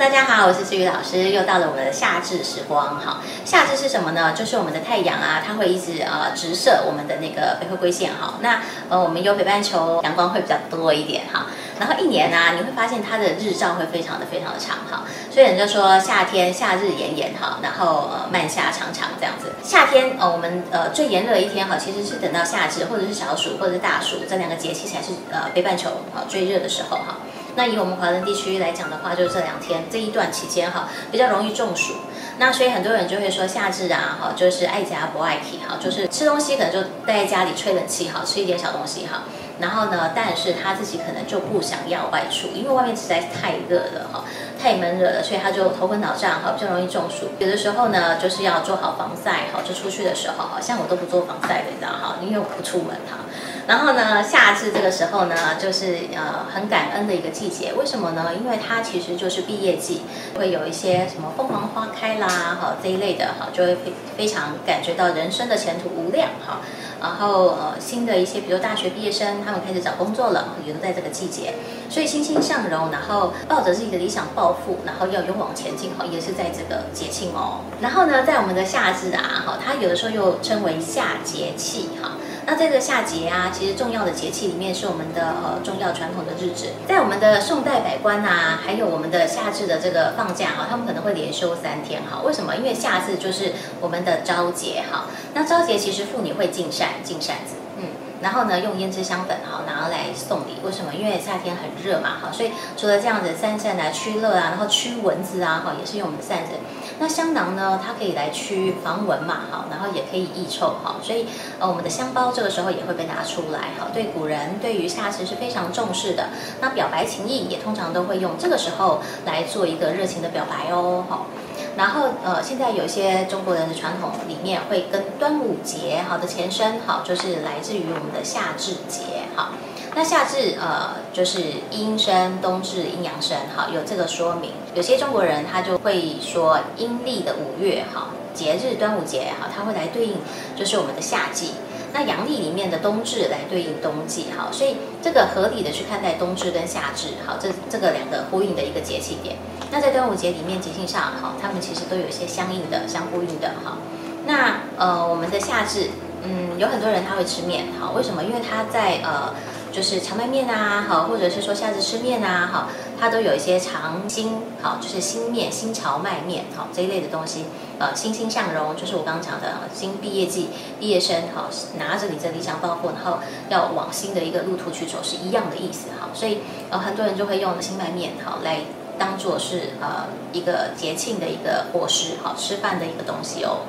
大家好，我是志宇老师，又到了我们的夏至时光。哈，夏至是什么呢？就是我们的太阳啊，它会一直呃直射我们的那个北回归线。哈，那呃我们有北半球阳光会比较多一点。哈，然后一年呢，你会发现它的日照会非常的非常的长。哈，所以人就说夏天夏日炎炎哈，然后呃漫夏长长这样子。夏天呃我们呃最炎热的一天哈，其实是等到夏至或者是小暑或者是大暑这两个节气才是呃北半球哈最热的时候哈。那以我们华人地区来讲的话，就是这两天这一段期间哈，比较容易中暑。那所以很多人就会说夏至啊，哈，就是爱家不爱体哈，就是吃东西可能就待在家里吹冷气哈，吃一点小东西哈。然后呢，但是他自己可能就不想要外出，因为外面实在是太热了哈，太闷热了，所以他就头昏脑胀哈，比较容易中暑。有的时候呢，就是要做好防晒哈，就出去的时候哈，像我都不做防晒的，你知道哈，因为我不出门哈。然后呢，夏至这个时候呢，就是呃很感恩的一个季节。为什么呢？因为它其实就是毕业季，会有一些什么凤凰花开啦，哈这一类的哈，就会非非常感觉到人生的前途无量哈。然后呃新的一些，比如大学毕业生，他们开始找工作了，也都在这个季节，所以欣欣向荣，然后抱着自己的理想抱负，然后要勇往前进哈，也是在这个节庆哦。然后呢，在我们的夏至啊，哈，它有的时候又称为夏节气哈。那这个夏节啊，其实重要的节气里面是我们的呃重要传统的日子，在我们的宋代百官呐，还有我们的夏至的这个放假哈，他们可能会连休三天哈。为什么？因为夏至就是我们的朝节哈。那朝节其实妇女会进膳，进膳子，然后呢用胭脂香粉哈拿来送礼。为什么？因为夏天很热嘛哈，所以除了这样子扇扇来驱热啊，然后驱蚊子啊哈，也是用我们的扇子。那香囊呢？它可以来驱防蚊嘛，哈，然后也可以抑臭，哈，所以呃，我们的香包这个时候也会被拿出来，哈，对古人对于夏至是非常重视的。那表白情意也通常都会用这个时候来做一个热情的表白哦，哈。然后呃，现在有些中国人的传统里面会跟端午节好的前身，好，就是来自于我们的夏至节，好。那夏至呃就是阴生，冬至阴阳生，好有这个说明。有些中国人他就会说阴历的五月好节日端午节哈，它会来对应就是我们的夏季。那阳历里面的冬至来对应冬季哈，所以这个合理的去看待冬至跟夏至好，这这个两个呼应的一个节气点。那在端午节里面节庆上哈，他们其实都有一些相应的、相呼应的哈。那呃我们的夏至嗯有很多人他会吃面哈，为什么？因为他在呃。就是荞麦面啊，好，或者是说夏至吃面啊，好，它都有一些长新，好，就是新面、新荞麦面，好这一类的东西，呃，欣欣向荣，就是我刚刚讲的新毕业季，毕业生，好，拿着你的理想抱负，然后要往新的一个路途去走，是一样的意思，好，所以呃，很多人就会用新麦面，好，来当做是呃一个节庆的一个伙食，好，吃饭的一个东西哦。